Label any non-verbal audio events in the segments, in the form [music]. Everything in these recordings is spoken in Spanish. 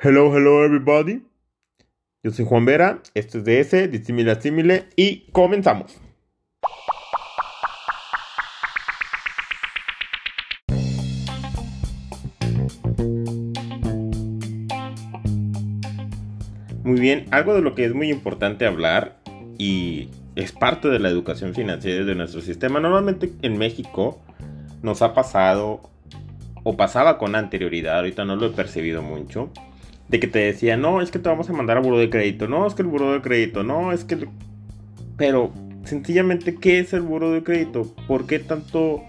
Hello, hello everybody. Yo soy Juan Vera, esto es DS, Dissimile a Simile y comenzamos. Muy bien, algo de lo que es muy importante hablar y es parte de la educación financiera de nuestro sistema. Normalmente en México nos ha pasado o pasaba con anterioridad, ahorita no lo he percibido mucho, de que te decía, no, es que te vamos a mandar a buro de crédito, no, es que el buro de crédito, no, es que... Pero, sencillamente, ¿qué es el buro de crédito? ¿Por qué tanto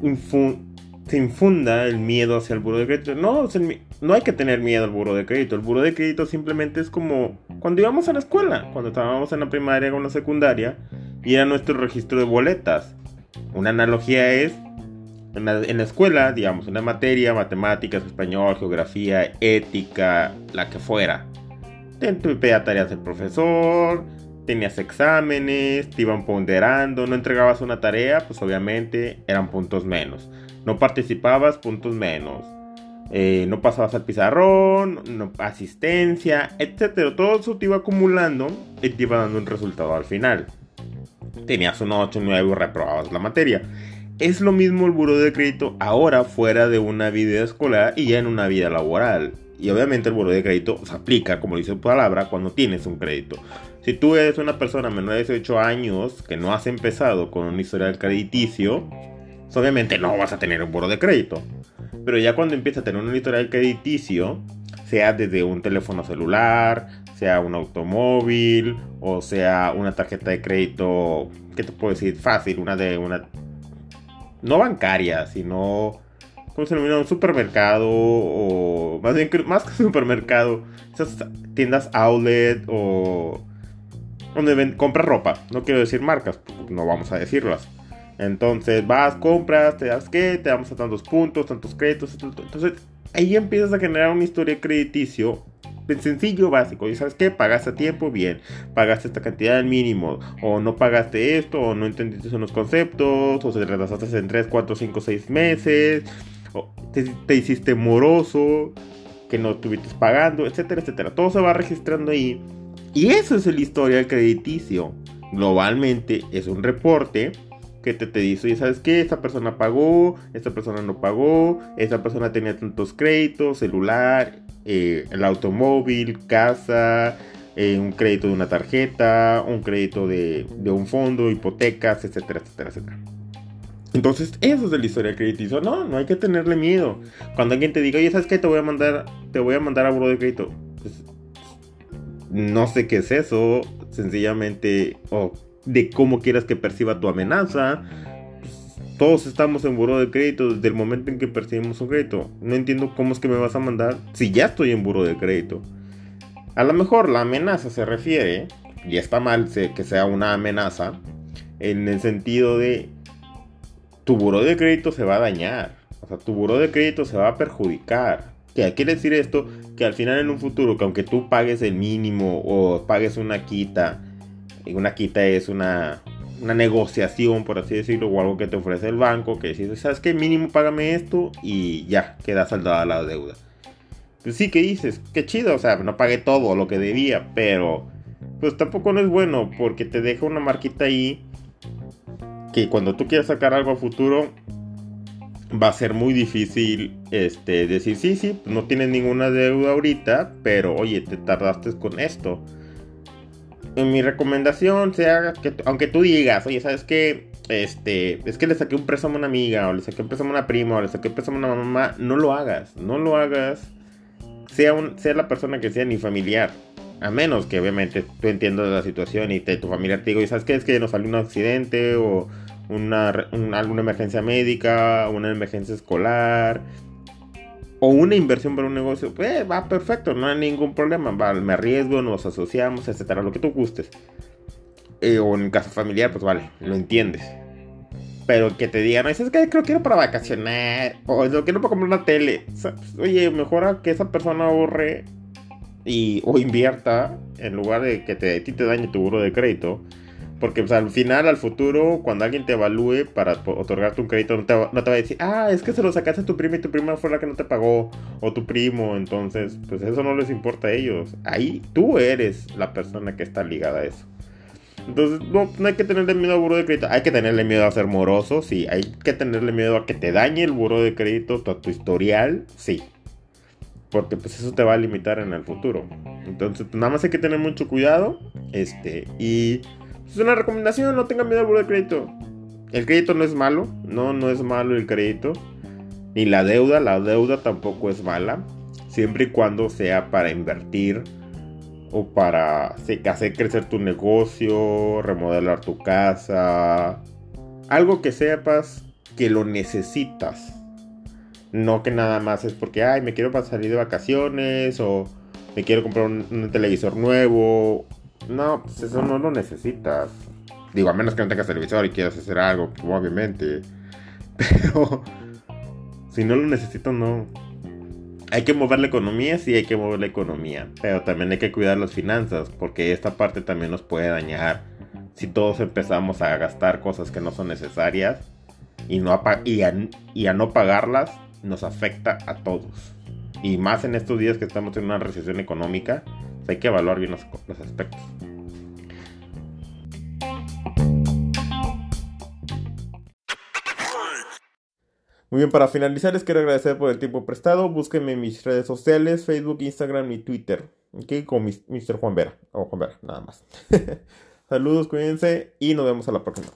se infunda el miedo hacia el buro de crédito? No, no hay que tener miedo al buro de crédito, el buro de crédito simplemente es como cuando íbamos a la escuela, cuando estábamos en la primaria o en la secundaria, y era nuestro registro de boletas. Una analogía es en la, escuela, digamos, una materia, matemáticas, español, geografía, ética, la que fuera. Te pedía tareas del profesor, tenías exámenes, te iban ponderando, no entregabas una tarea, pues obviamente eran puntos menos. No participabas, puntos menos. Eh, no pasabas al pizarrón, no, asistencia, etc. Todo eso te iba acumulando y te iba dando un resultado al final. Tenías un 8, 9 y reprobabas la materia. Es lo mismo el buro de crédito ahora fuera de una vida escolar y ya en una vida laboral. Y obviamente el buro de crédito se aplica, como dice su palabra, cuando tienes un crédito. Si tú eres una persona menor de 18 años que no has empezado con un historial crediticio, pues obviamente no vas a tener un buro de crédito. Pero ya cuando empiezas a tener un historial crediticio, sea desde un teléfono celular, sea un automóvil, o sea una tarjeta de crédito, ¿qué te puedo decir? Fácil, una de una no bancaria, sino, ¿cómo se denomina? Un supermercado o más bien, más que supermercado, esas tiendas outlet o donde compras ropa. No quiero decir marcas, no vamos a decirlas. Entonces vas, compras, te das que, te damos a tantos puntos, tantos créditos. Entonces ahí empiezas a generar una historia crediticio sencillo, básico. Y sabes qué, pagaste a tiempo, bien. Pagaste esta cantidad al mínimo. O no pagaste esto, o no entendiste unos conceptos, o se retrasaste en 3, 4, 5, 6 meses. O te, hiciste moroso, que no estuviste pagando, etcétera, etcétera. Todo se va registrando ahí. Y eso es el historial crediticio. Globalmente es un reporte te, te dice, ¿sabes qué? Esta persona pagó, esta persona no pagó, esta persona tenía tantos créditos, celular, eh, el automóvil, casa, eh, un crédito de una tarjeta, un crédito de, un fondo, hipotecas, etcétera, etcétera, etcétera. Entonces, eso es el historial crediticio. No, no hay que tenerle miedo. Cuando alguien te diga, oye, ¿sabes qué? Te voy a mandar, te voy a mandar a buro de crédito. Pues, no sé qué es eso. Sencillamente, o de cómo quieras que perciba tu amenaza todos estamos en buro de crédito desde el momento en que percibimos un crédito. No entiendo cómo es que me vas a mandar si ya estoy en buro de crédito. A lo mejor la amenaza se refiere, y está mal que sea una amenaza, en el sentido de tu buro de crédito se va a dañar. O sea, tu buro de crédito se va a perjudicar. ¿Qué quiere decir esto? Que al final en un futuro, que aunque tú pagues el mínimo o pagues una quita, una quita es una, una negociación, por así decirlo, o algo que te ofrece el banco, que dices, ¿sabes qué? Mínimo págame esto y ya, queda saldada la deuda. Pues sí, que dices, qué chido, o sea, no pagué todo lo que debía, pero pues tampoco no es bueno porque te deja una marquita ahí que cuando tú quieras sacar algo a futuro va a ser muy difícil este decir sí, sí, no tienes ninguna deuda ahorita, pero oye, te tardaste con esto mi recomendación sea que, aunque tú digas, oye, ¿sabes qué? Este, es que le saqué un préstamo a una amiga, o le saqué un préstamo a una prima, o le saqué un préstamo a una mamá, no lo hagas, no lo hagas, sea, un, sea la persona que sea, ni familiar. A menos que obviamente tú entiendas la situación y te, tu familiar te diga, ¿sabes qué? Es que nos salió un accidente o una, alguna emergencia médica, una emergencia escolar, o una inversión para un negocio, pues va perfecto, no hay ningún problema. Va, me arriesgo, nos asociamos, etcétera, lo que tú gustes. Eh, o en caso familiar, pues vale, lo entiendes. Pero que te digan, es que creo que quiero para vacacionar, o lo quiero para comprar una tele. oye, mejor que esa persona ahorre y, o invierta en lugar de que te, a ti te dañe tu buro de crédito. Porque pues, al final, al futuro, cuando alguien te evalúe para otorgarte un crédito, no te, va, a decir, ah, es que se lo sacaste a tu prima y tu prima fue la que no te pagó, o tu primo, entonces, pues eso no les importa a ellos. Ahí tú eres la persona que está ligada a eso. Entonces, no, hay que tenerle miedo al buro de crédito. Hay que tenerle miedo a ser moroso, sí. Hay que tenerle miedo a que te dañe el buro de crédito, tu, tu historial, sí. Porque pues eso te va a limitar en el futuro. Entonces, pues, nada más hay que tener mucho cuidado. Este, y es una recomendación, no tengan miedo al buro de crédito. El crédito no es malo, no, no es malo el crédito. Ni la deuda, la deuda tampoco es mala. Siempre y cuando sea para invertir o para hacer crecer tu negocio, remodelar tu casa, algo que sepas que lo necesitas. No que nada más es porque, ay, me quiero salir de vacaciones o me quiero comprar un, televisor nuevo. No, pues eso no lo necesitas. Digo, a menos que no tengas televisor y quieras hacer algo, obviamente. [laughs] Pero si no lo necesito, no hay que mover la economía, sí hay que mover la economía, pero también hay que cuidar las finanzas, porque esta parte también nos puede dañar si todos empezamos a gastar cosas que no son necesarias y, no a, y, a, no pagarlas nos afecta a todos. Y más en estos días que estamos en una recesión económica, hay que evaluar bien los aspectos. Muy bien, para finalizar les quiero agradecer por el tiempo prestado. Búsquenme en mis redes sociales, Facebook, Instagram y Twitter. Ok, con Mr. Juan Vera. O Juan Vera, nada más. [laughs] Saludos, cuídense y nos vemos a la próxima.